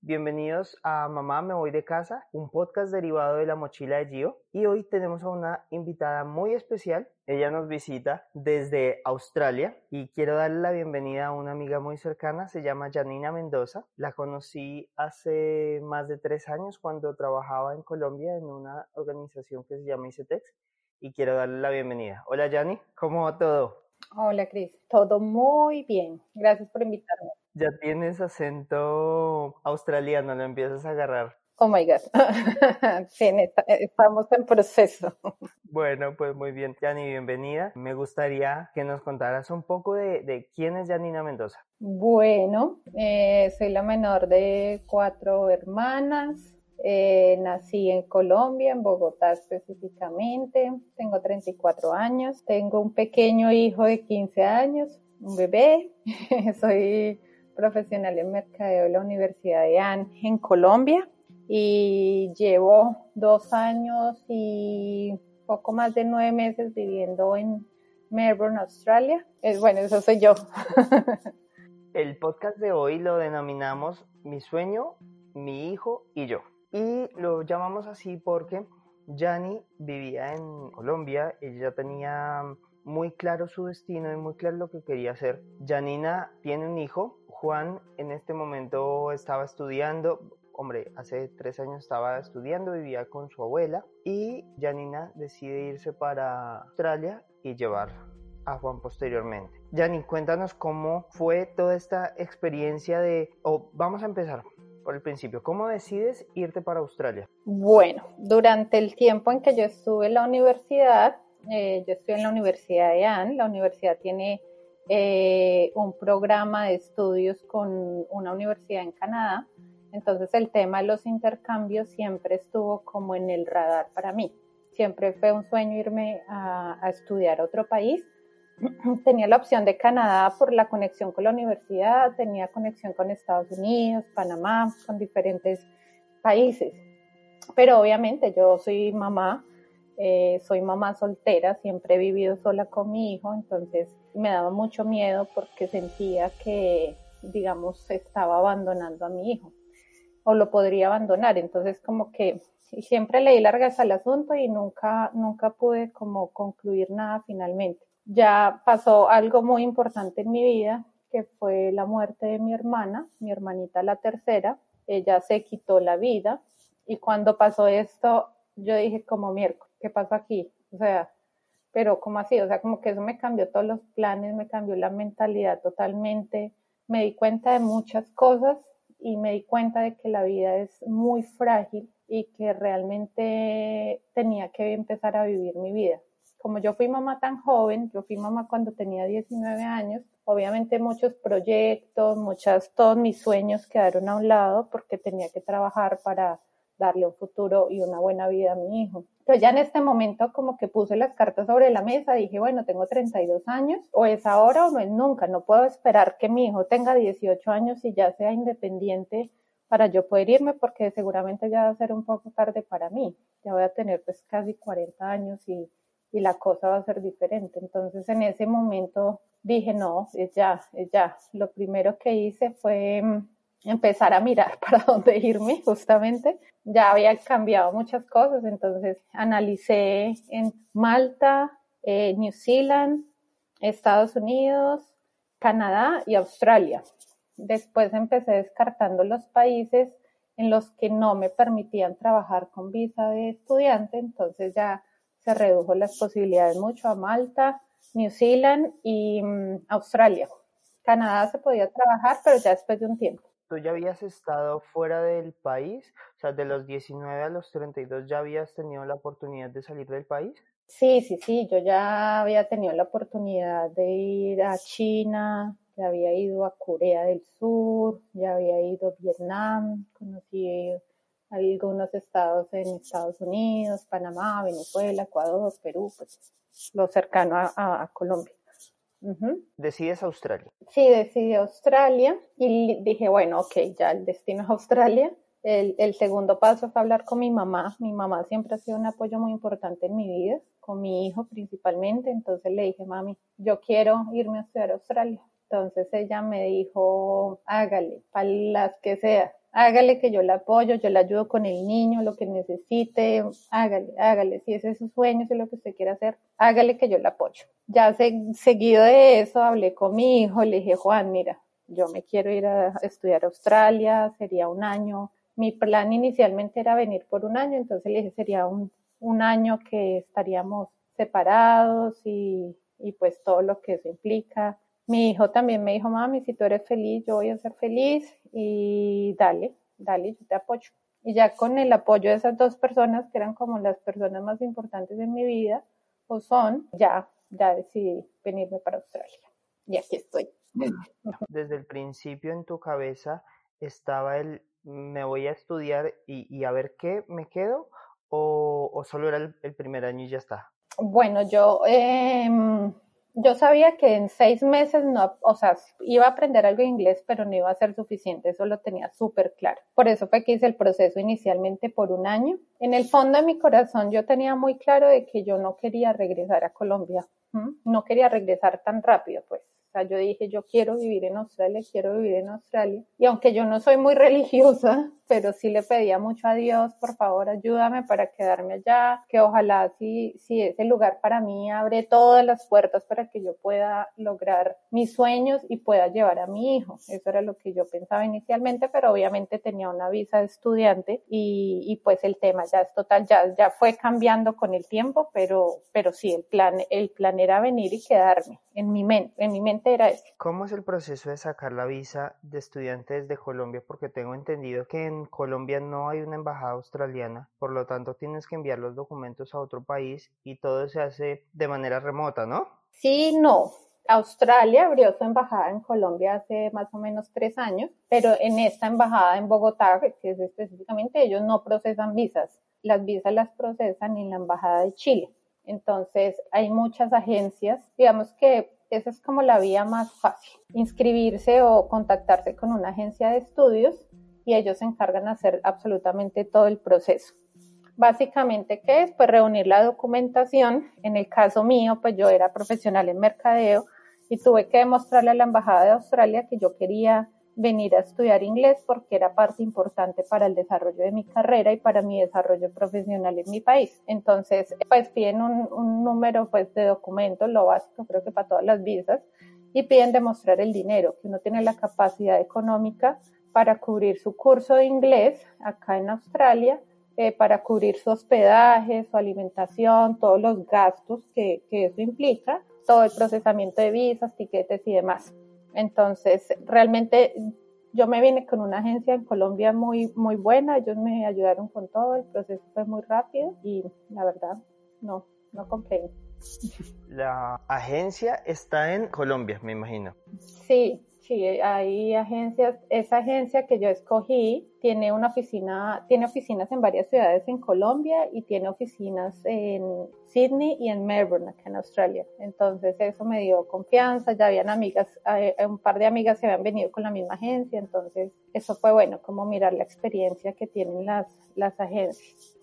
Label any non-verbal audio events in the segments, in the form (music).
bienvenidos a Mamá Me Voy de Casa, un podcast derivado de la mochila de Gio. Y hoy tenemos a una invitada muy especial. Ella nos visita desde Australia y quiero darle la bienvenida a una amiga muy cercana, se llama Janina Mendoza. La conocí hace más de tres años cuando trabajaba en Colombia en una organización que se llama ICETEX y quiero darle la bienvenida. Hola Jani, ¿cómo va todo? Hola Cris, todo muy bien. Gracias por invitarme. Ya tienes acento australiano, lo empiezas a agarrar. Oh my God. (laughs) sí, estamos en proceso. Bueno, pues muy bien, Jani, bienvenida. Me gustaría que nos contaras un poco de, quién es Janina Mendoza. Bueno, eh, soy la menor de cuatro hermanas. Eh, nací en Colombia, en Bogotá específicamente. Tengo 34 años. Tengo un pequeño hijo de 15 años, un bebé. (laughs) Soy profesional en mercadeo de la Universidad de Anne en Colombia y llevo dos años y poco más de nueve meses viviendo en Melbourne, Australia. Es, bueno, eso soy yo. (laughs) El podcast de hoy lo denominamos Mi sueño, mi hijo y yo. Y lo llamamos así porque Jani vivía en Colombia, ella tenía muy claro su destino y muy claro lo que quería hacer. Janina tiene un hijo, Juan en este momento estaba estudiando, hombre, hace tres años estaba estudiando, vivía con su abuela y Janina decide irse para Australia y llevar a Juan posteriormente. Janine, cuéntanos cómo fue toda esta experiencia de, o vamos a empezar, por el principio. ¿Cómo decides irte para Australia? Bueno, durante el tiempo en que yo estuve en la universidad, eh, yo estoy en la Universidad de Anne, la universidad tiene eh, un programa de estudios con una universidad en Canadá, entonces el tema de los intercambios siempre estuvo como en el radar para mí. Siempre fue un sueño irme a, a estudiar a otro país (clears throat) tenía la opción de Canadá por la conexión con la universidad, tenía conexión con Estados Unidos, Panamá, con diferentes países. Pero obviamente yo soy mamá, eh, soy mamá soltera, siempre he vivido sola con mi hijo, entonces me daba mucho miedo porque sentía que, digamos, estaba abandonando a mi hijo o lo podría abandonar. Entonces como que siempre leí largas al asunto y nunca, nunca pude como concluir nada finalmente ya pasó algo muy importante en mi vida, que fue la muerte de mi hermana, mi hermanita la tercera. Ella se quitó la vida y cuando pasó esto, yo dije como miércoles, ¿qué pasó aquí? O sea, pero ¿cómo así? O sea, como que eso me cambió todos los planes, me cambió la mentalidad totalmente. Me di cuenta de muchas cosas y me di cuenta de que la vida es muy frágil y que realmente tenía que empezar a vivir mi vida como yo fui mamá tan joven, yo fui mamá cuando tenía 19 años, obviamente muchos proyectos, muchas, todos mis sueños quedaron a un lado porque tenía que trabajar para darle un futuro y una buena vida a mi hijo. Entonces ya en este momento como que puse las cartas sobre la mesa, dije, bueno, tengo 32 años, o es ahora o no es nunca, no puedo esperar que mi hijo tenga 18 años y ya sea independiente para yo poder irme porque seguramente ya va a ser un poco tarde para mí, ya voy a tener pues casi 40 años y y la cosa va a ser diferente. Entonces en ese momento dije, no, es ya, es ya. Lo primero que hice fue mm, empezar a mirar (laughs) para dónde irme, justamente. Ya había cambiado muchas cosas, entonces analicé en Malta, eh, New Zealand, Estados Unidos, Canadá y Australia. Después empecé descartando los países en los que no me permitían trabajar con visa de estudiante, entonces ya se redujo las posibilidades mucho a Malta, New Zealand y mm, Australia. Canadá se podía trabajar, pero ya después de un tiempo. ¿Tú ya habías estado fuera del país? O sea, de los 19 a los 32 ya habías tenido la oportunidad de salir del país? Sí, sí, sí, yo ya había tenido la oportunidad de ir a China, ya había ido a Corea del Sur, ya había ido a Vietnam, conocí algunos estados en Estados Unidos, Panamá, Venezuela, Ecuador, Perú, pues lo cercano a, Colombia. ¿Decides Australia? Sí, decidí Australia y dije, bueno, ok, ya el destino es Australia. El, el, segundo paso fue hablar con mi mamá. Mi mamá siempre ha sido un apoyo muy importante en mi vida, con mi hijo principalmente. Entonces le dije, mami, yo quiero irme a estudiar a Australia. Entonces ella me dijo, hágale, para las que sea hágale que yo la apoyo, yo la ayudo con el niño, lo que necesite, hágale, hágale, si es su sueño, si es lo que usted quiere hacer, hágale que yo la apoyo. Ya seguido de eso hablé con mi hijo, le dije, Juan, mira, yo me quiero ir a estudiar a Australia, sería un año. Mi plan inicialmente era venir por un año, entonces le dije, sería un, un año que estaríamos separados y, y pues todo lo que eso implica mi hijo también me dijo, mami, si tú eres feliz, yo voy a ser feliz y dale, dale, yo te apoyo. Y ya con el apoyo de esas dos personas, que eran como las personas más importantes de mi vida, o son, ya, ya decidí venirme para Australia. Y aquí estoy. Desde el principio en tu cabeza estaba el, me voy a estudiar y, a ver qué me quedo, o, solo era el, primer año y ya está. Bueno, yo... Eh, yo sabía que en seis meses no, o sea, iba a aprender algo de inglés, pero no iba a ser suficiente, eso lo tenía súper claro. Por eso fue que hice el proceso inicialmente por un año. En el fondo de mi corazón yo tenía muy claro de que yo no quería regresar a Colombia, no quería regresar tan rápido, pues yo dije, yo quiero vivir en Australia, quiero vivir en Australia. Y aunque yo no soy muy religiosa, pero sí le pedía mucho a Dios, por favor, ayúdame para quedarme allá, que ojalá si, si ese lugar para mí abre todas las puertas para que yo pueda lograr mis sueños y pueda llevar a mi hijo. Eso era lo que yo pensaba inicialmente, pero obviamente tenía una visa de estudiante y, y pues el tema ya es total, ya, ya fue cambiando con el tiempo, pero, pero sí, el plan, el plan era venir y quedarme en mi mente, en mi mente era eso. ¿Cómo es el proceso de sacar la visa de estudiante desde Colombia? Porque tengo entendido que en Colombia no hay una embajada australiana, por lo tanto tienes que enviar los documentos a otro país y todo se hace de manera remota, ¿no? Sí, no. Australia abrió su embajada en Colombia hace más o menos tres años, pero en esta embajada en Bogotá, que es específicamente, ellos no procesan visas. Las visas las procesan en la embajada de Chile. Entonces, hay muchas agencias, digamos que esa es como la vía más fácil, inscribirse o contactarse con una agencia de estudios y ellos se encargan de hacer absolutamente todo el proceso. Básicamente, ¿qué es? Pues reunir la documentación. En el caso mío, pues yo era profesional en mercadeo y tuve que demostrarle a la Embajada de Australia que yo quería venir a estudiar inglés porque era parte importante para el desarrollo de mi carrera y para mi desarrollo profesional en mi país. Entonces, pues piden un, número pues de documentos, lo básico creo que para todas las visas, y piden demostrar el dinero, que uno tiene la capacidad económica para cubrir su curso de inglés acá en Australia, eh, para cubrir su hospedaje, su alimentación, todos los gastos que, que eso implica, todo el procesamiento de visas, tiquetes y demás. Entonces, realmente yo me vine con una agencia en Colombia muy, muy buena, ellos me ayudaron con todo, el proceso fue muy rápido y la verdad, no, no compré. La agencia está en Colombia, me imagino. Sí, Sí, hay agencias, esa agencia que yo escogí tiene una oficina, tiene oficinas en varias ciudades en Colombia y tiene oficinas en Sydney y en Melbourne, acá en Australia. Entonces eso me dio confianza, ya habían amigas, eh, un par de amigas se habían venido con la misma agencia, entonces eso fue bueno, como mirar la experiencia que tienen las, las agencias.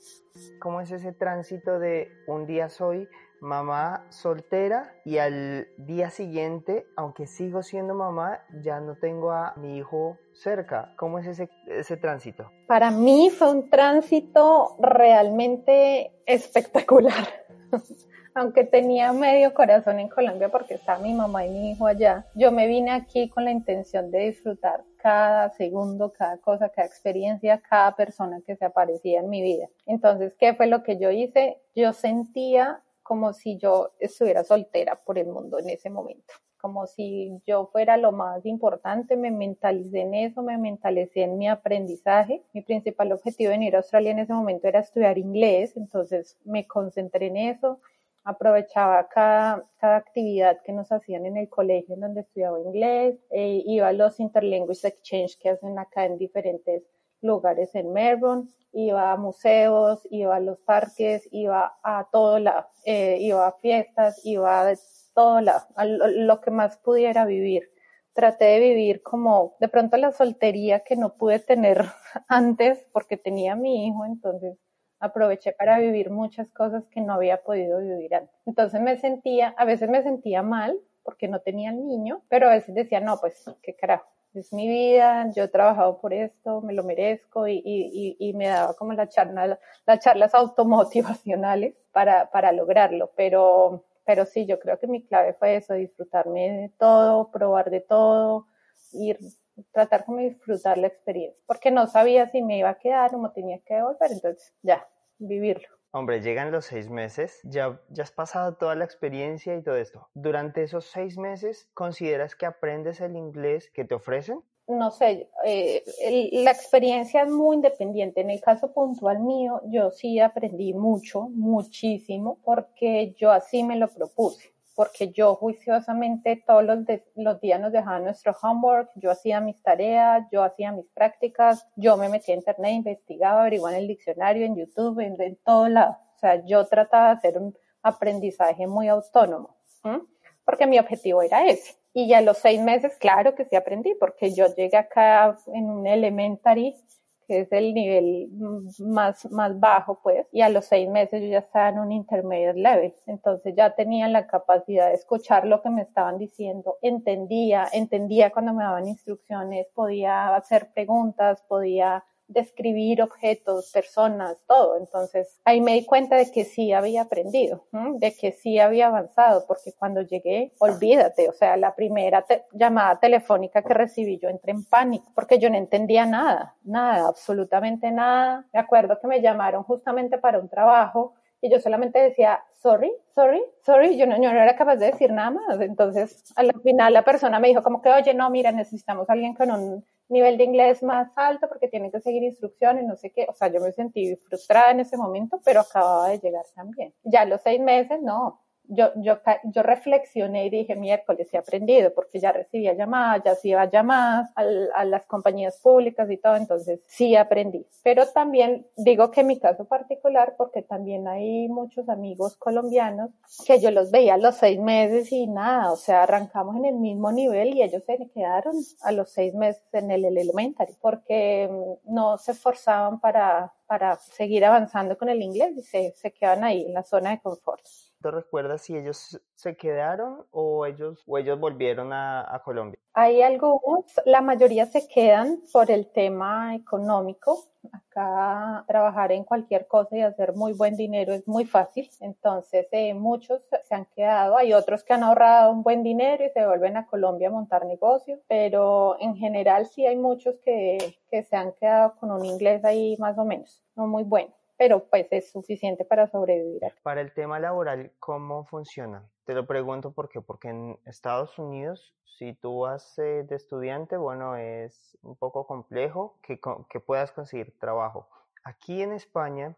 ¿Cómo es ese tránsito de un día soy mamá soltera y al día siguiente, aunque sigo siendo mamá, ya no tengo a mi hijo cerca. ¿Cómo es ese, ese tránsito? Para mí fue un tránsito realmente espectacular. (laughs) aunque tenía medio corazón en Colombia porque está mi mamá y mi hijo allá, yo me vine aquí con la intención de disfrutar cada segundo, cada cosa, cada experiencia, cada persona que se aparecía en mi vida. Entonces, ¿qué fue lo que yo hice? Yo sentía como si yo estuviera soltera por el mundo en ese momento, como si yo fuera lo más importante, me mentalicé en eso, me mentalicé en mi aprendizaje. Mi principal objetivo de venir a Australia en ese momento era estudiar inglés, entonces me concentré en eso. aprovechaba cada, cada actividad que nos hacían en el colegio en donde estudiaba inglés, eh, iba a los interlanguage exchange que hacen acá en diferentes lugares en Melbourne, iba a museos, iba a los parques, iba a todo lado, eh, iba a fiestas, iba a todo lado, a lo, que más pudiera vivir. Traté de vivir como de pronto la soltería que no pude tener (laughs) antes porque tenía mi hijo, entonces aproveché para vivir muchas cosas que no había podido vivir antes. Entonces me sentía, a veces me sentía mal porque no tenía el niño, pero a veces decía, no, pues qué carajo, es mi vida, yo he trabajado por esto, me lo merezco y, y, y me daba como la charla, las charlas automotivacionales para, para lograrlo, pero, pero sí, yo creo que mi clave fue eso, disfrutarme de todo, probar de todo, ir, tratar como disfrutar la experiencia, porque no sabía si me iba a quedar o me tenía que devolver, entonces ya, vivirlo. Hombre, llegan los seis meses, ya, ya has pasado toda la experiencia y todo esto. Durante esos seis meses, ¿consideras que aprendes el inglés que te ofrecen? No sé, eh, la experiencia es muy independiente. En el caso puntual mío, yo sí aprendí mucho, muchísimo, porque yo así me lo propuse porque yo juiciosamente todos los, los, días nos dejaban nuestro homework, yo hacía mis tareas, yo hacía mis prácticas, yo me metía a internet, investigaba, averiguaba en el diccionario, en YouTube, en, en todo lado. O sea, yo trataba de hacer un aprendizaje muy autónomo, porque mi objetivo era ese. Y ya a los seis meses, claro que sí aprendí, porque yo llegué acá en un elementary que es el nivel más, más bajo, pues, y a los seis meses yo ya estaba en un intermediate level, entonces ya tenía la capacidad de escuchar lo que me estaban diciendo, entendía, entendía cuando me daban instrucciones, podía hacer preguntas, podía describir objetos, personas, todo. Entonces ahí me di cuenta de que sí había aprendido, de que sí había avanzado, porque cuando llegué, olvídate, o sea, la primera llamada telefónica que recibí, yo entré en pánico, porque yo no entendía nada, nada, absolutamente nada. Me acuerdo que me llamaron justamente para un trabajo y yo solamente decía, sorry, sorry, sorry, yo no, yo no era capaz de decir nada más. Entonces, al final la persona me dijo como que, oye, no, mira, necesitamos alguien con un nivel de inglés más alto porque tienen que seguir instrucciones, no sé qué. O sea, yo me sentí frustrada en ese momento, pero acababa de llegar también. Ya los seis meses, no, yo, yo, yo reflexioné y dije, miércoles he aprendido, porque ya recibía llamadas, ya hacía llamadas a, a, las compañías públicas y todo, entonces sí aprendí. Pero también digo que en mi caso particular, porque también hay muchos amigos colombianos que yo los veía a los seis meses y nada, o sea, arrancamos en el mismo nivel y ellos se quedaron a los seis meses en el elementary, porque mm, no se esforzaban para, para seguir avanzando con el inglés y se, se quedan ahí en la zona de confort. ¿Te recuerdas si ellos se quedaron o ellos, o ellos volvieron a, Colombia? Hay algunos, la mayoría se quedan por el tema económico. Acá trabajar en cualquier cosa y hacer muy buen dinero es muy fácil. Entonces, eh, muchos se han quedado. Hay otros que han ahorrado un buen dinero y se vuelven a Colombia a montar negocios. Pero en general sí hay muchos que, que se han quedado con un inglés ahí más o menos, no muy bueno pero pues es suficiente para sobrevivir. Para el tema laboral, ¿cómo funciona? Te lo pregunto porque, porque en Estados Unidos, si tú vas eh, de estudiante, bueno, es un poco complejo que, que puedas conseguir trabajo. Aquí en España,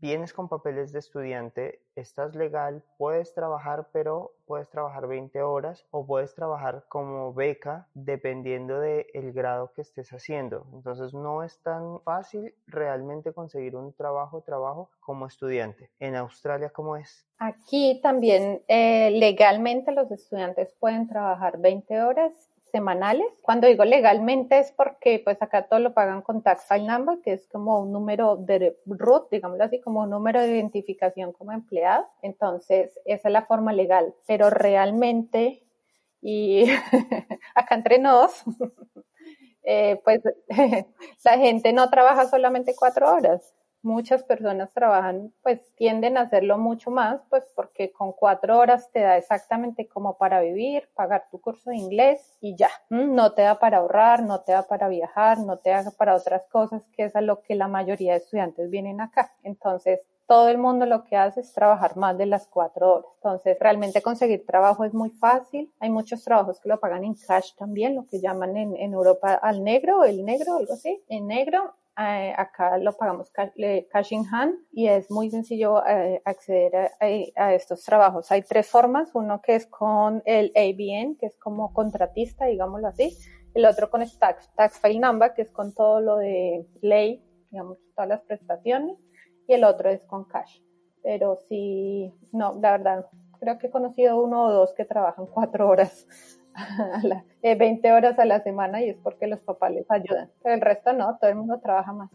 vienes con papeles de estudiante, estás legal, puedes trabajar, pero puedes trabajar 20 horas o puedes trabajar como beca dependiendo del el grado que estés haciendo. Entonces no es tan fácil realmente conseguir un trabajo, trabajo como estudiante. En Australia, ¿cómo es? Aquí también eh, legalmente los estudiantes pueden trabajar 20 horas semanales. Cuando digo legalmente es porque pues acá todo lo pagan con Tax File Number, que es como un número de root, digámoslo así, como un número de identificación como empleado. Entonces, esa es la forma legal. Pero realmente, y (laughs) acá entre nos, (laughs) eh, pues (laughs) la gente no trabaja solamente cuatro horas muchas personas trabajan, pues tienden a hacerlo mucho más, pues porque con cuatro horas te da exactamente como para vivir, pagar tu curso de inglés y ya. No te da para ahorrar, no te da para viajar, no te da para otras cosas, que es a lo que la mayoría de estudiantes vienen acá. Entonces, todo el mundo lo que hace es trabajar más de las cuatro horas. Entonces, realmente conseguir trabajo es muy fácil. Hay muchos trabajos que lo pagan en cash también, lo que llaman en, Europa al negro, el negro, algo así, en negro. Eh, acá lo pagamos cash in hand y es muy sencillo eh, acceder a, estos trabajos. Hay tres formas, uno que es con el ABN, que es como contratista, digámoslo así, el otro con tax, tax file number, que es con todo lo de ley, digamos, todas las prestaciones, y el otro es con cash. Pero sí, no, la verdad, creo que he conocido uno o dos que trabajan cuatro horas (laughs) a la, 20 eh, horas a la semana y es porque los papás les ayudan. Pero el resto no, todo el mundo trabaja más.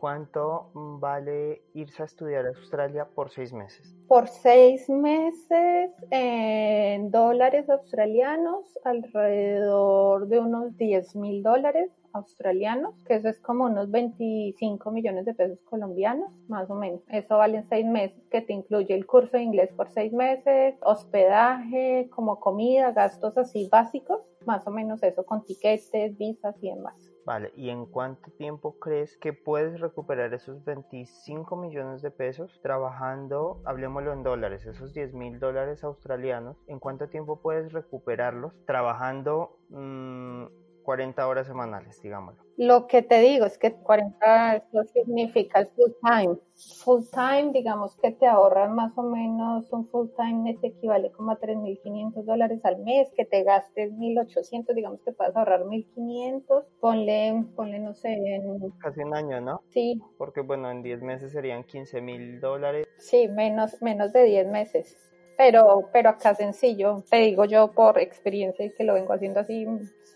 ¿Cuánto vale irse a estudiar a Australia por seis meses? Por seis meses en dólares australianos, alrededor de unos 10 mil dólares australianos, que eso es como unos 25 millones de pesos colombianos, más o menos. Eso vale en seis meses, que te incluye el curso de inglés por seis meses, hospedaje, como comida, gastos así básicos, más o menos eso con tiquetes, visas y demás. Vale, ¿y en cuánto tiempo crees que puedes recuperar esos 25 millones de pesos trabajando, hablemoslo en dólares, esos 10 mil dólares australianos? ¿En cuánto tiempo puedes recuperarlos trabajando mmm, 40 horas semanales, digámoslo. Lo que te digo es que 40 eso significa el full time. Full time, digamos que te ahorran más o menos un full time, te equivale como a 3.500 dólares al mes, que te gastes 1.800, digamos que puedes ahorrar 1.500, ponle, ponle, no sé, en... Casi un año, ¿no? Sí. Porque bueno, en 10 meses serían 15.000 dólares. Sí, menos, menos de 10 meses pero, pero acá sencillo, te digo yo por experiencia y que lo vengo haciendo así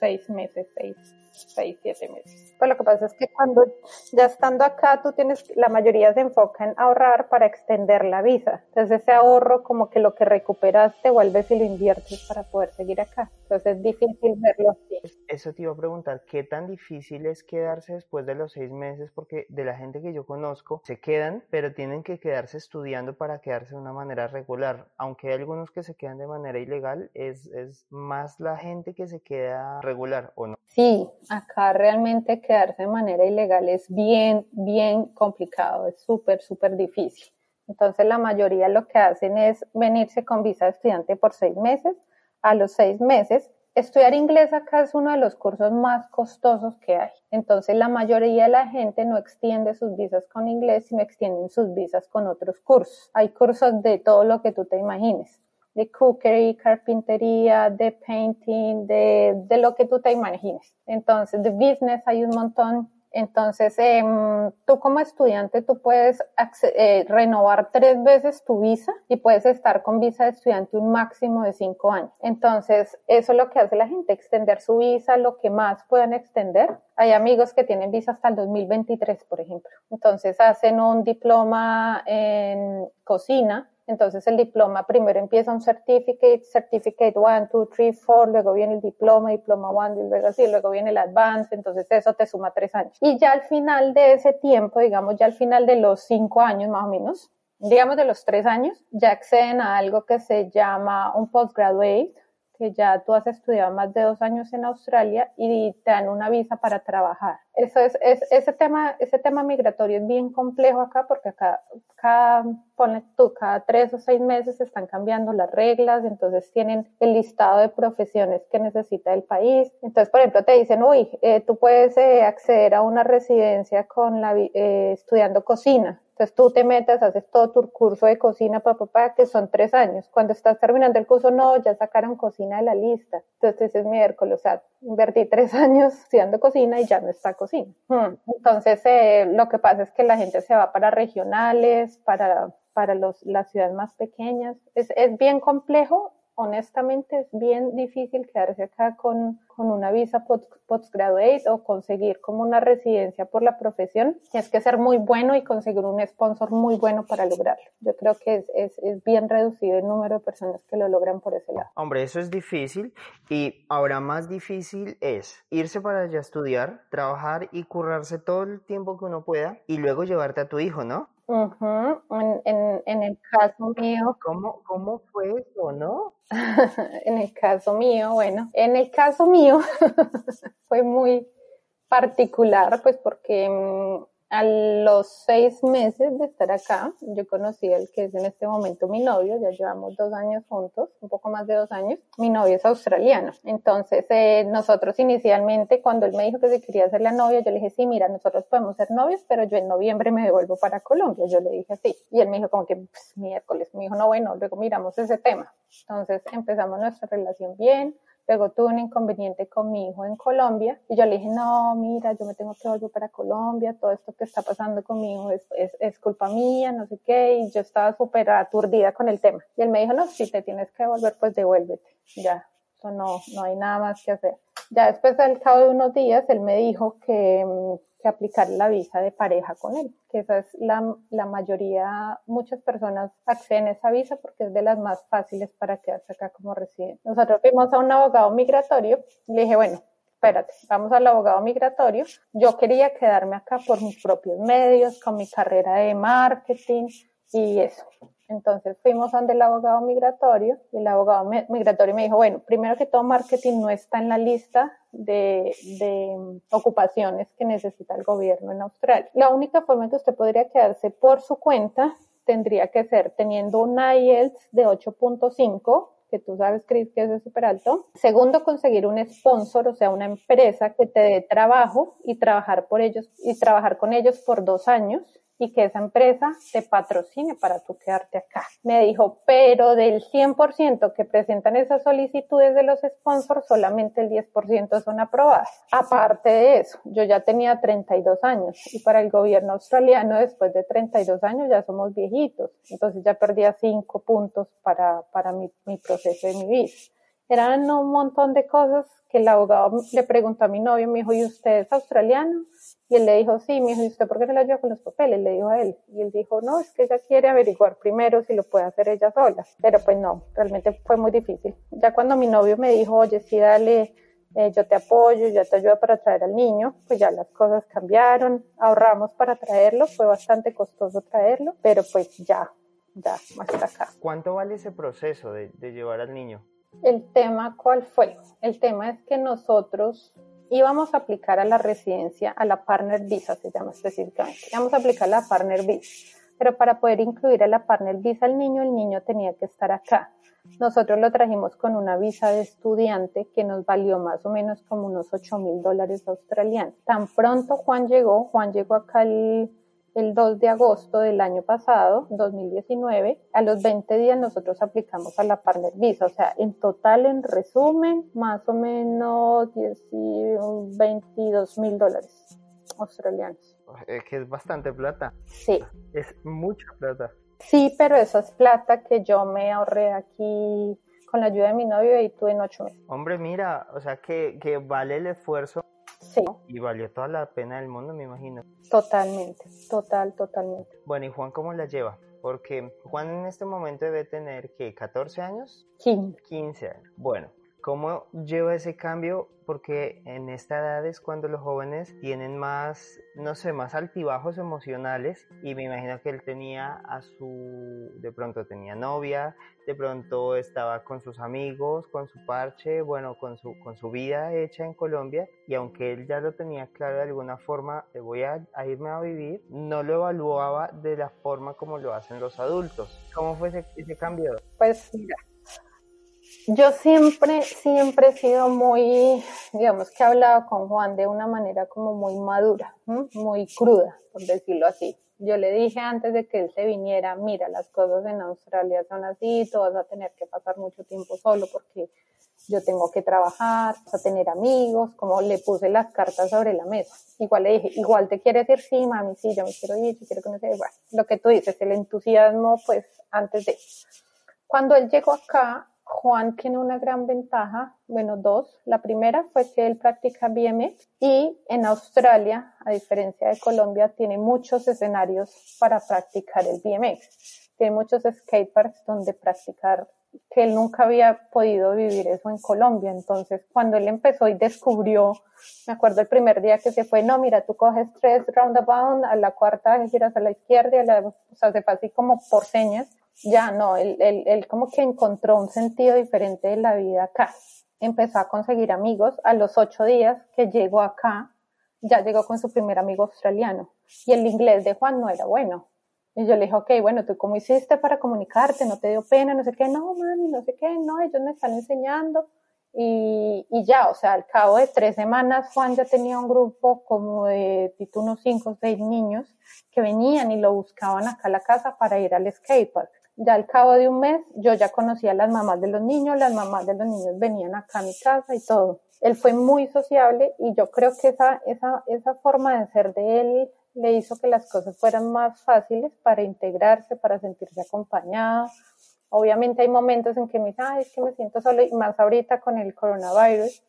seis meses, seis, seis, siete meses. Pues lo que pasa es que cuando ya estando acá, tú tienes, la mayoría se enfoca en ahorrar para extender la visa. Entonces ese ahorro como que lo que recuperaste vuelves y lo inviertes para poder seguir acá. Entonces es difícil verlo así. Eso te iba a preguntar, ¿qué tan difícil es quedarse después de los seis meses? Porque de la gente que yo conozco, se quedan, pero tienen que quedarse estudiando para quedarse de una manera regular. Aunque hay algunos que se quedan de manera ilegal, es, es más la gente que se queda regular, ¿o no? Sí, acá realmente quedarse de manera ilegal es bien, bien complicado, es súper, súper difícil. Entonces la mayoría lo que hacen es venirse con visa de estudiante por seis meses. A los seis meses, estudiar inglés acá es uno de los cursos más costosos que hay. Entonces la mayoría de la gente no extiende sus visas con inglés, sino extienden sus visas con otros cursos. Hay cursos de todo lo que tú te imagines de cookery, carpintería, de painting, de, de, lo que tú te imagines. Entonces, de business hay un montón. Entonces, em, tú como estudiante, tú puedes eh, renovar tres veces tu visa y puedes estar con visa de estudiante un máximo de cinco años. Entonces, eso es lo que hace la gente, extender su visa, lo que más puedan extender. Hay amigos que tienen visa hasta el 2023, por ejemplo. Entonces, hacen un diploma en cocina entonces el diploma primero empieza un certificate, certificate 1, 2, 3, 4, luego viene el diploma, diploma 1, y luego así, luego viene el advance, entonces eso te suma tres años. Y ya al final de ese tiempo, digamos ya al final de los cinco años más o menos, digamos de los tres años, ya acceden a algo que se llama un postgraduate, que ya tú has estudiado más de dos años en Australia y te dan una visa para trabajar. Eso es, es, ese tema, ese tema migratorio es bien complejo acá porque acá, cada, ponle tú, cada tres o seis meses están cambiando las reglas, entonces tienen el listado de profesiones que necesita el país. Entonces, por ejemplo, te dicen, uy, eh, tú puedes eh, acceder a una residencia con la, eh, estudiando cocina entonces tú te metes, haces todo tu curso de cocina, papá, papá, que son tres años. Cuando estás terminando el curso, no, ya sacaron cocina de la lista. Entonces es miércoles, o sea, invertí tres (laughs) años estudiando cocina y ya no está cocina. Hmm. Entonces eh, lo que pasa es que la gente se va para regionales, para, para los, las ciudades más pequeñas. Es, es bien complejo honestamente es bien difícil quedarse acá con, con una visa postgraduate o conseguir como una residencia por la profesión. Tienes que ser muy bueno y conseguir un sponsor muy bueno para lograrlo. Yo creo que es, es, es bien reducido el número de personas que lo logran por ese lado. Hombre, eso es difícil y ahora más difícil es irse para allá a estudiar, trabajar y currarse todo el tiempo que uno pueda y luego llevarte a tu hijo, ¿no? En, en, el caso mío. ¿Cómo, ¿Cómo fue eso, no? (laughs) en el caso mío, bueno, en el caso mío (laughs) fue muy particular, pues porque mm, a los seis meses de estar acá, yo conocí al que es en este momento mi novio, ya llevamos dos años juntos, un poco más de dos años. Mi novio es australiano. Entonces, eh, nosotros inicialmente, cuando él me dijo que se quería hacer la novia, yo le dije, sí, mira, nosotros podemos ser novios, pero yo en noviembre me devuelvo para Colombia. Yo le dije así. Y él me dijo como que, pues, miércoles. Me dijo, no, bueno, luego miramos ese tema. Entonces, empezamos nuestra relación bien Luego tuve un inconveniente con mi hijo en Colombia y yo le dije, no, mira, yo me tengo que volver para Colombia, todo esto que está pasando con mi hijo es, es, culpa mía, no sé qué, y yo estaba súper aturdida con el tema. Y él me dijo, no, si te tienes que volver, pues devuélvete, ya, eso no, no hay nada más que hacer. Ya después, al cabo de unos días, él me dijo que mm, aplicar la visa de pareja con él, que esa es la, la mayoría, muchas personas acceden a esa visa porque es de las más fáciles para quedarse acá como residente. Nosotros fuimos a un abogado migratorio, le dije, bueno, espérate, vamos al abogado migratorio. Yo quería quedarme acá por mis propios medios, con mi carrera de marketing y eso. Entonces fuimos donde el abogado migratorio y el abogado migratorio me dijo, bueno, primero que todo marketing no está en la lista de, de, ocupaciones que necesita el gobierno en Australia. La única forma en que usted podría quedarse por su cuenta tendría que ser teniendo un IELTS de 8.5 que tú sabes, Chris, que es súper alto. Segundo, conseguir un sponsor, o sea, una empresa que te dé trabajo y trabajar por ellos y trabajar con ellos por dos años y que esa empresa te patrocine para tú quedarte acá. Me dijo, pero del 100% que presentan esas solicitudes de los sponsors, solamente el 10% son aprobadas. Aparte de eso, yo ya tenía 32 años y para el gobierno australiano después de 32 años ya somos viejitos, entonces ya perdía 5 puntos para, para mi, mi proceso de mi vida. Eran un montón de cosas que el abogado le preguntó a mi novio, me dijo, ¿y usted es australiano? Y él le dijo, sí, mi hijo, ¿y usted por qué no la ayuda con los papeles? Le dijo a él. Y él dijo, no, es que ella quiere averiguar primero si lo puede hacer ella sola. Pero pues no, realmente fue muy difícil. Ya cuando mi novio me dijo, oye, sí, dale, eh, yo te apoyo, ya te ayudo para traer al niño, pues ya las cosas cambiaron, ahorramos para traerlo, fue bastante costoso traerlo, pero pues ya, ya, hasta acá. ¿Cuánto vale ese proceso de, de llevar al niño? El tema, ¿cuál fue? El tema es que nosotros íbamos a aplicar a la residencia, a la Partner Visa se llama específicamente, íbamos a aplicar a la Partner Visa, pero para poder incluir a la Partner Visa al niño, el niño tenía que estar acá. Nosotros lo trajimos con una visa de estudiante que nos valió más o menos como unos 8 mil dólares australianos. Tan pronto Juan llegó, Juan llegó acá el el 2 de agosto del año pasado, 2019. A los 20 días nosotros aplicamos a la Partner Visa. O sea, en total, en resumen, más o menos 22 mil dólares australianos. Es que es bastante plata. Sí. Es mucha plata. Sí, pero eso es plata que yo me ahorré aquí con la ayuda de mi novio y tuve en ocho meses. Hombre, mira, o sea que, que vale el esfuerzo Sí. Y valió toda la pena del mundo, me imagino. Totalmente, total, totalmente. Bueno, ¿y Juan cómo la lleva? Porque Juan en este momento debe tener, ¿qué? ¿14 años? 15. 15 años. Bueno, ¿cómo lleva ese cambio porque en esta edad es cuando los jóvenes tienen más, no sé, más altibajos emocionales y me imagino que él tenía a su, de pronto tenía novia, de pronto estaba con sus amigos, con su parche, bueno, con su, con su vida hecha en Colombia y aunque él ya lo tenía claro de alguna forma, voy a, irme a vivir, no lo evaluaba de la forma como lo hacen los adultos. ¿Cómo fue ese, ese cambio? Pues mira, yo siempre, siempre he sido muy, digamos que he hablado con Juan de una manera como muy madura, muy cruda, por decirlo así. Yo le dije antes de que él se viniera, mira, las cosas en Australia son así, tú vas a tener que pasar mucho tiempo solo porque yo tengo que trabajar, vas a tener amigos, como le puse las cartas sobre la mesa. Igual le dije, igual te quieres ir, sí, mami, sí, yo me quiero ir, yo quiero conocer, bueno, lo que tú dices, el entusiasmo, pues antes de. Cuando él llegó acá, Juan tiene una gran ventaja, bueno, dos. La primera fue que él practica BMX y en Australia, a diferencia de Colombia, tiene muchos escenarios para practicar el BMX. Tiene muchos skateparks donde practicar que él nunca había podido vivir eso en Colombia. Entonces, cuando él empezó y descubrió, me acuerdo el primer día que se fue, no, mira, tú coges tres roundabout, a la cuarta giras a la izquierda, a la, o sea, se fue así como por señas ya no, él, él, él como que encontró un sentido diferente de la vida acá. Empezó a conseguir amigos. A los ocho días que llegó acá, ya llegó con su primer amigo australiano y el inglés de Juan no era bueno. Y yo le dije, ok, bueno, ¿tú cómo hiciste para comunicarte? ¿No te dio pena? No sé qué, no, mami, no sé qué, no, ellos me están enseñando. Y, y ya, o sea, al cabo de tres semanas, Juan ya tenía un grupo como de unos cinco o seis niños que venían y lo buscaban acá a la casa para ir al skatepark. Ya al cabo de un mes, yo ya conocía a las mamás de los niños, las mamás de los niños venían acá a mi casa y todo. Él fue muy sociable y yo creo que esa, esa, esa forma de ser de él le hizo que las cosas fueran más fáciles para integrarse, para sentirse acompañado. Obviamente hay momentos en que me dice, ay, es que me siento solo, y más ahorita con el coronavirus,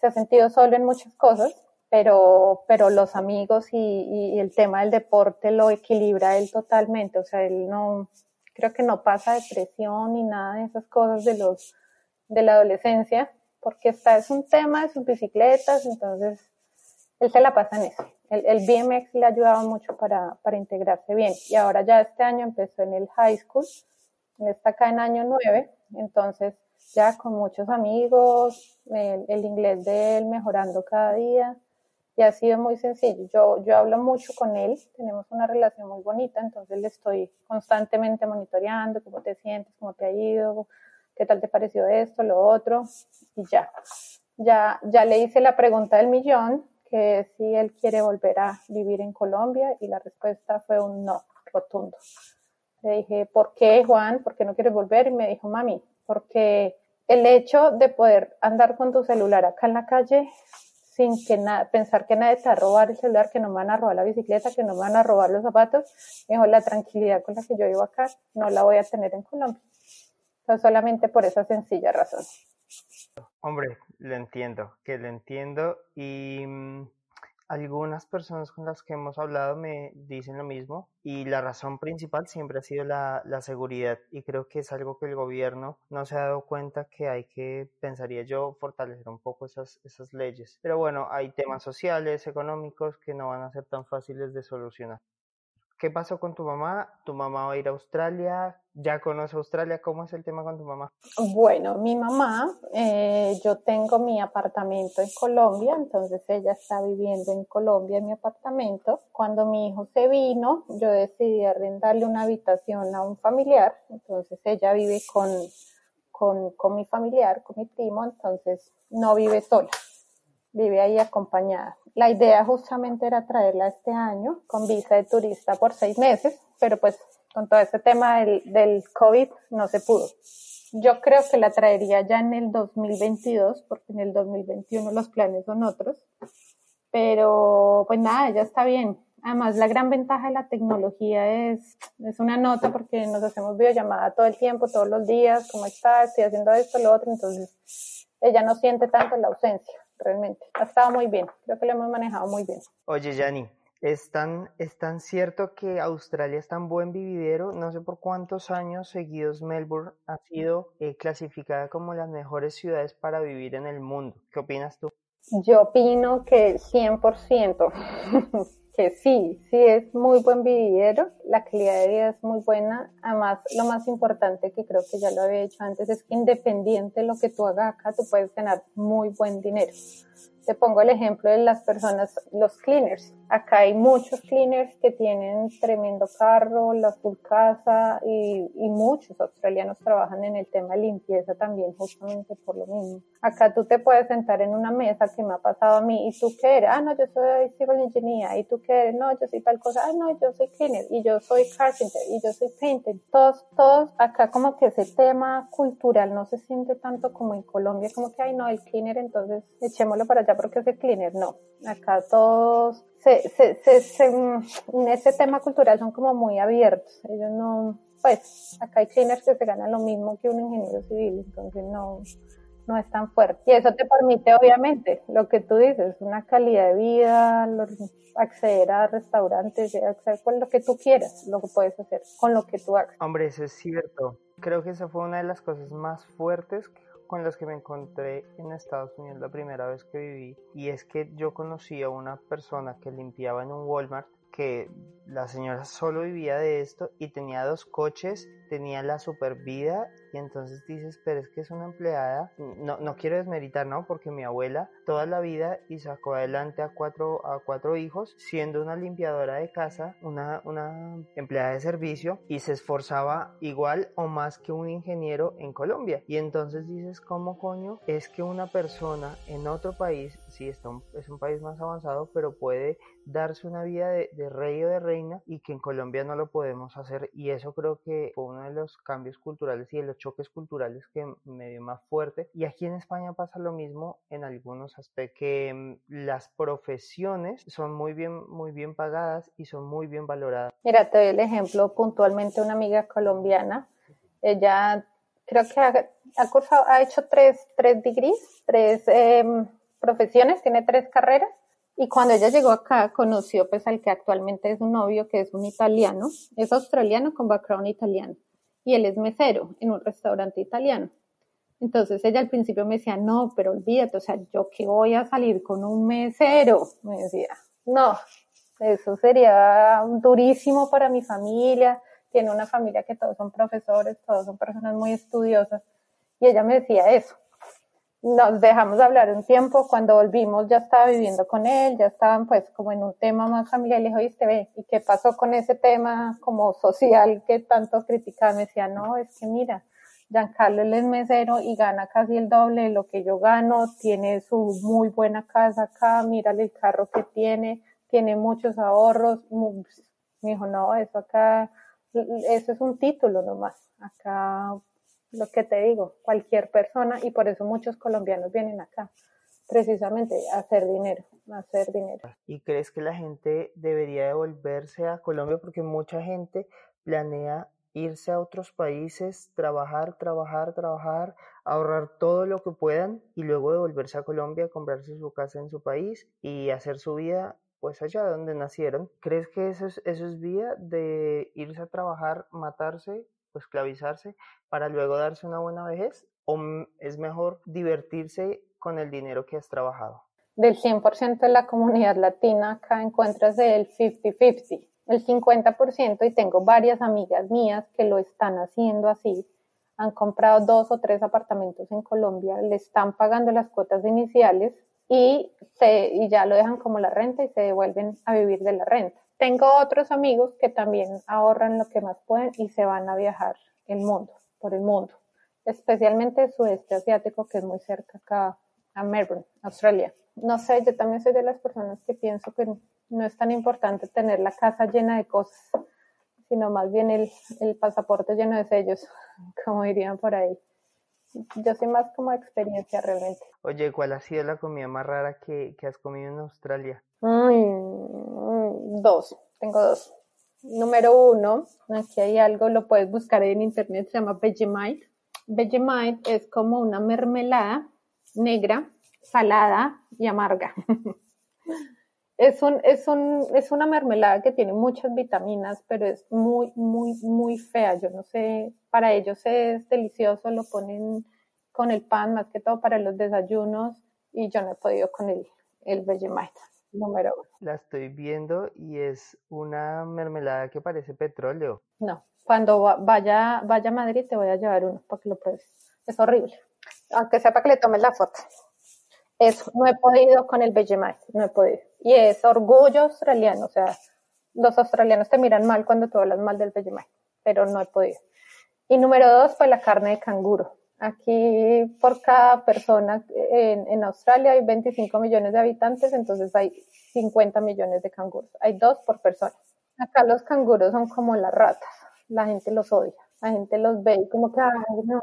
se ha sentido solo en muchas cosas, pero, pero los amigos y, y el tema del deporte lo equilibra él totalmente, o sea, él no, creo que no pasa depresión ni nada de esas cosas de los, de la adolescencia, porque está, es un tema de sus bicicletas, entonces él se la pasa en eso. El, BMX le ha ayudado mucho para, para integrarse bien. Y ahora ya este año empezó en el high school, él está acá en año 9, entonces ya con muchos amigos, el, inglés de él mejorando cada día y ha sido muy sencillo. Yo, yo hablo mucho con él, tenemos una relación muy bonita, entonces le estoy constantemente monitoreando cómo te sientes, cómo te ha ido, qué tal te pareció esto, lo otro, y ya. Ya, ya le hice la pregunta del millón, que es si él quiere volver a vivir en Colombia, y la respuesta fue un no, rotundo. Le dije, ¿por qué, Juan? ¿Por qué no quieres volver? Y me dijo, mami, porque el hecho de poder andar con tu celular acá en la calle sin que nada, pensar que nadie te va a robar el celular, que no me van a robar la bicicleta, que no me van a robar los zapatos, dijo, la tranquilidad con la que yo vivo acá no la voy a tener en Colombia. Entonces, solamente por esa sencilla razón. Hombre, lo entiendo, que lo entiendo y mmm, algunas personas con las que hemos hablado me dicen lo mismo y la razón principal siempre ha sido la, la, seguridad y creo que es algo que el gobierno no se ha dado cuenta que hay que, pensaría yo, fortalecer un poco esas, esas leyes. Pero bueno, hay temas sociales, económicos que no van a ser tan fáciles de solucionar. ¿Qué pasó con tu mamá? ¿Tu mamá va a ir a Australia? ¿Ya conoce Australia? ¿Cómo es el tema con tu mamá? Bueno, mi mamá, eh, yo tengo mi apartamento en Colombia, entonces ella está viviendo en Colombia en mi apartamento. Cuando mi hijo se vino, yo decidí arrendarle una habitación a un familiar, entonces ella vive con, con, con mi familiar, con mi primo, entonces no vive sola vive ahí acompañada. La idea justamente era traerla este año con visa de turista por seis meses, pero pues con todo este tema del, del COVID no se pudo. Yo creo que la traería ya en el 2022, porque en el 2021 los planes son otros. Pero pues nada, ya está bien. Además, la gran ventaja de la tecnología es, es una nota porque nos hacemos videollamada todo el tiempo, todos los días, ¿cómo está? Estoy haciendo esto, lo otro, entonces ella no siente tanto la ausencia realmente. Ha estado muy bien, creo que lo hemos manejado muy bien. Oye, Yani, ¿es tan, ¿es tan cierto que Australia es tan buen vividero? No sé por cuántos años seguidos Melbourne ha sido eh, clasificada como las mejores ciudades para vivir en el mundo. ¿Qué opinas tú? Yo opino que 100%. (laughs) que sí, sí es muy buen vividero, la calidad de vida es muy buena, además lo más importante que creo que ya lo había dicho antes es que independiente de lo que tú hagas acá, tú puedes ganar muy buen dinero. Te pongo el ejemplo de las personas, los cleaners. Acá hay muchos cleaners que tienen tremendo carro, la full casa y, y muchos australianos trabajan en el tema limpieza también justamente por lo mismo. Acá tú te puedes sentar en una mesa que me ha pasado a mí y tú qué eres, ah no, yo soy civil engineer y tú qué eres, no, yo soy tal cosa, ah no, yo soy cleaner y yo soy carpenter y yo soy painter. Todos, todos acá como que ese tema cultural no se siente tanto como en Colombia, como que ay no, el cleaner entonces echémoslo para allá porque es el cleaner, no. Acá todos se, se, se, se, en ese tema cultural son como muy abiertos. Ellos no, pues, acá hay cleaners que se ganan lo mismo que un ingeniero civil, entonces no, no es tan fuerte. Y eso te permite, obviamente, lo que tú dices, una calidad de vida, acceder a restaurantes, acceder con lo que tú quieras, lo que puedes hacer con lo que tú hagas. Hombre, eso es cierto. Creo que esa fue una de las cosas más fuertes con las que me encontré en Estados Unidos la primera vez que viví. Y es que yo conocí a una persona que limpiaba en un Walmart que la señora solo vivía de esto y tenía dos coches, tenía la super vida y entonces dices, pero es que es una empleada, no, no quiero desmeritar, ¿no? Porque mi abuela toda la vida y sacó adelante a cuatro, a cuatro hijos, siendo una limpiadora de casa, una, una empleada de servicio y se esforzaba igual o más que un ingeniero en Colombia. Y entonces dices, ¿cómo coño es que una persona en otro país, sí, está es un país más avanzado, pero puede darse una vida de, rey o de reina y que en Colombia no lo podemos hacer y eso creo que fue uno de los cambios culturales y de los choques culturales que me dio más fuerte. Y aquí en España pasa lo mismo en algunos aspectos que mm, las profesiones son muy bien muy bien pagadas y son muy bien valoradas. Mira te doy el ejemplo puntualmente una amiga colombiana. Ella creo que ha, ha hecho tres tres degrees tres em, profesiones tiene tres carreras. Y cuando ella llegó acá, conoció pues al que actualmente es un novio, que es un italiano, es australiano con background italiano, y él es mesero en un restaurante italiano. Entonces ella al principio me decía, no, pero olvídate, o sea, yo que voy a salir con un mesero, me decía, no, eso sería durísimo para mi familia, tiene una familia que todos son profesores, todos son personas muy estudiosas, y ella me decía eso nos dejamos de hablar un tiempo, cuando volvimos ya estaba viviendo con él, ya estaban pues como en un tema más familiar, y le dijo, oíste, ve, ¿y qué pasó con ese tema como social que tanto criticaba? Me decía, no, es que mira, Giancarlo él es mesero y gana casi el doble de lo que yo gano, tiene su muy buena casa acá, mírale el carro que tiene, tiene muchos ahorros, me dijo, no, eso acá, eso es un título nomás, acá lo que te digo, cualquier persona y por eso muchos colombianos vienen acá, precisamente a hacer dinero, a hacer dinero. ¿Y crees que la gente debería devolverse a Colombia porque mucha gente planea irse a otros países, trabajar, trabajar, trabajar, ahorrar todo lo que puedan y luego devolverse a Colombia, comprarse su casa en su país y hacer su vida pues allá donde nacieron. ¿Crees que eso es, eso es vía de irse a trabajar, matarse esclavizarse para luego darse una buena vejez? ¿O es mejor divertirse con el dinero que has trabajado? Del 100% de la comunidad latina, acá encuentras el 50-50, el 50%, y tengo varias amigas mías que lo están haciendo así. Han comprado dos o tres apartamentos en Colombia, le están pagando las cuotas iniciales y, se, y ya lo dejan como la renta y se devuelven a vivir de la renta. Tengo otros amigos que también ahorran lo que más pueden y se van a viajar el mundo por el mundo, especialmente el sudeste asiático, que es muy cerca acá a Melbourne, Australia. No sé, yo también soy de las personas que pienso que no es tan importante tener la casa llena de cosas, sino más bien el, el pasaporte lleno de sellos, (laughs) como dirían por ahí. Yo soy más como experiencia realmente. Oye, ¿cuál ha sido la comida más rara que, que has comido en Australia? dos, tengo dos. Número uno, aquí hay algo, lo puedes buscar en internet, se llama Vegemite. Vegemite es como una mermelada negra, salada y amarga. (laughs) es, un, es, un, es una mermelada que tiene muchas vitaminas, pero es muy, muy, muy fea. Yo no sé, para ellos es delicioso, lo ponen con el pan, más que todo para los desayunos, y yo no he podido con el, el Vegemite número uno. La estoy viendo y es una mermelada que parece petróleo. No, cuando vaya, vaya a Madrid te voy a llevar uno para que lo pruebes. Es horrible. Aunque sepa que le tomes la foto. Eso, no he podido con el Vegemite, no he podido. Y es orgullo australiano, o sea, los australianos te miran mal cuando tú hablas mal del Vegemite, pero no he podido. Y número dos, pues la carne de canguro. Aquí por cada persona en, en, Australia hay 25 millones de habitantes, entonces hay 50 millones de canguros. Hay dos por persona. Acá los canguros son como las ratas. La gente los odia. La gente los ve y como que, no.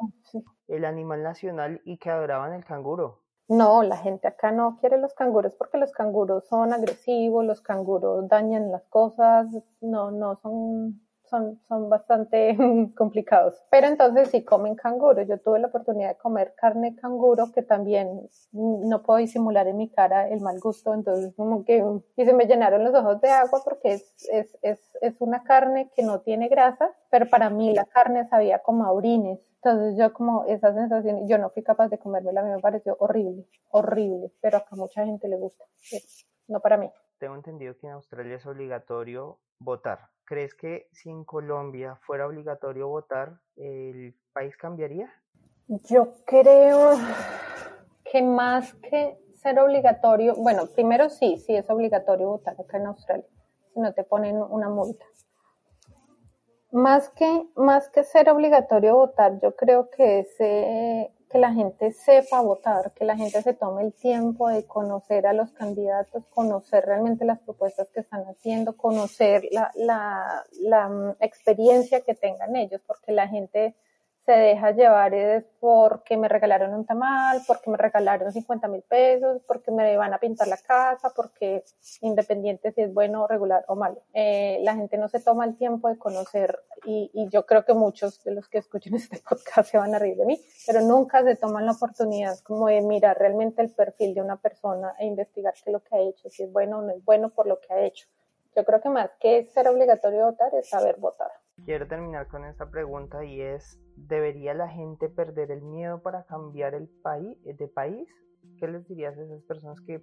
El animal nacional y que adoraban el canguro. No, la gente acá no quiere los canguros porque los canguros son agresivos, los canguros dañan las cosas, no, no son son, son bastante (laughs) complicados. Pero entonces sí comen canguro. Yo tuve la oportunidad de comer carne canguro que también no puedo disimular en mi cara el mal gusto. Entonces como que y se me llenaron los ojos de agua porque es, es, es, es una carne que no tiene grasa, pero para mí la carne sabía como a orines. Entonces yo como esa sensación, yo no fui capaz de comérmela, a mí me pareció horrible, horrible, pero acá mucha gente le gusta, no para mí. tengo entendido que en Australia es obligatorio votar. ¿Crees que si en Colombia fuera obligatorio votar, el país cambiaría? Yo creo que más que ser obligatorio, bueno, primero sí, sí es obligatorio votar acá en Australia, si no te ponen una multa. Más que, más que ser obligatorio votar, yo creo que es eh, que la gente sepa votar, que la gente se tome el tiempo de conocer a los candidatos, conocer realmente las propuestas que están haciendo, conocer la, la, la mm, experiencia que tengan ellos, porque la gente se deja llevar es porque me regalaron un tamal, porque me regalaron 50 mil pesos, porque me van a pintar la casa, porque independiente si es bueno, regular o malo. Eh, la gente no se toma el tiempo de conocer y, y, yo creo que muchos de los que escuchen (laughs) este podcast se van a reír de mí, pero nunca se toman la oportunidad como de mirar realmente el perfil de una persona e investigar qué es lo que ha hecho, si es bueno o no es bueno por lo que ha hecho. Yo creo que más que ser obligatorio votar es saber votar. Quiero terminar con esta pregunta y es, ¿debería la gente perder el miedo para cambiar el país, de país? ¿Qué les dirías a esas personas que,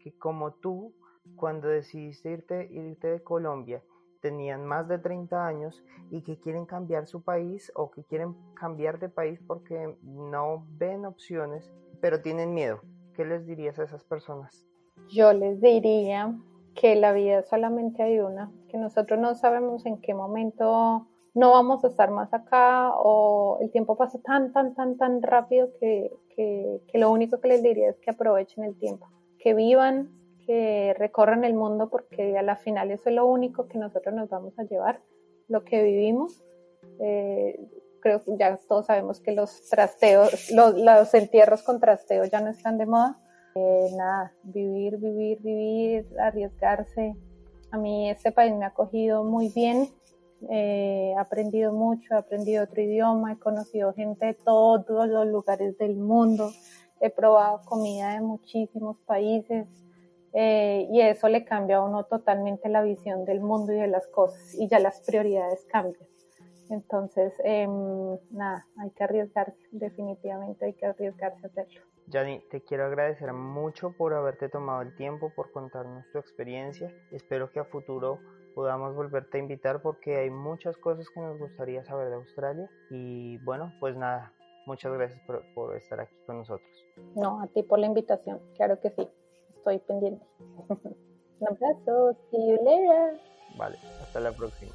que como tú, cuando decidiste irte, irte de Colombia, tenían más de 30 años y que quieren cambiar su país o que quieren cambiar de país porque no ven opciones, pero tienen miedo? ¿Qué les dirías a esas personas? Yo les diría que la vida solamente hay una, que nosotros no sabemos en qué momento no vamos a estar más acá o el tiempo pasa tan, tan, tan, tan rápido que, que, lo único que les diría es que aprovechen el tiempo, que vivan, que recorran el mundo porque a la final eso es lo único que nosotros nos vamos a llevar, lo que vivimos. Eh, creo que ya todos sabemos que los trasteos, los, los entierros con trasteo ya no están de moda nada, vivir, vivir, vivir, arriesgarse. A mí este país me ha acogido muy bien, eh, he aprendido mucho, he aprendido otro idioma, he conocido gente de todos los lugares del mundo, he probado comida de muchísimos países eh, y eso le cambia a uno totalmente la visión del mundo y de las cosas y ya las prioridades cambian. Entonces, em, nada, hay que arriesgarse, definitivamente hay que arriesgarse a hacerlo. Yani, te quiero agradecer mucho por haberte tomado el tiempo, por contarnos tu experiencia. Espero que a futuro podamos volverte a invitar porque hay muchas cosas que nos gustaría saber de Australia. Y bueno, pues nada, muchas gracias por, estar aquí con nosotros. No, a ti por la invitación, claro que sí, estoy pendiente. (laughs) Un abrazo, see you later. Vale, hasta la próxima.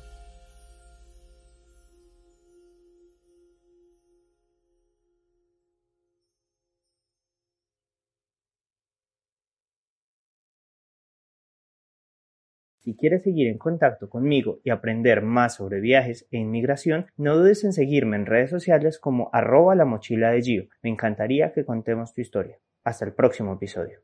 Si quieres seguir en contacto conmigo y aprender más sobre viajes e inmigración, no dudes en seguirme en redes sociales como arroba la mochila de Gio. Me encantaría que contemos tu historia. Hasta el próximo episodio.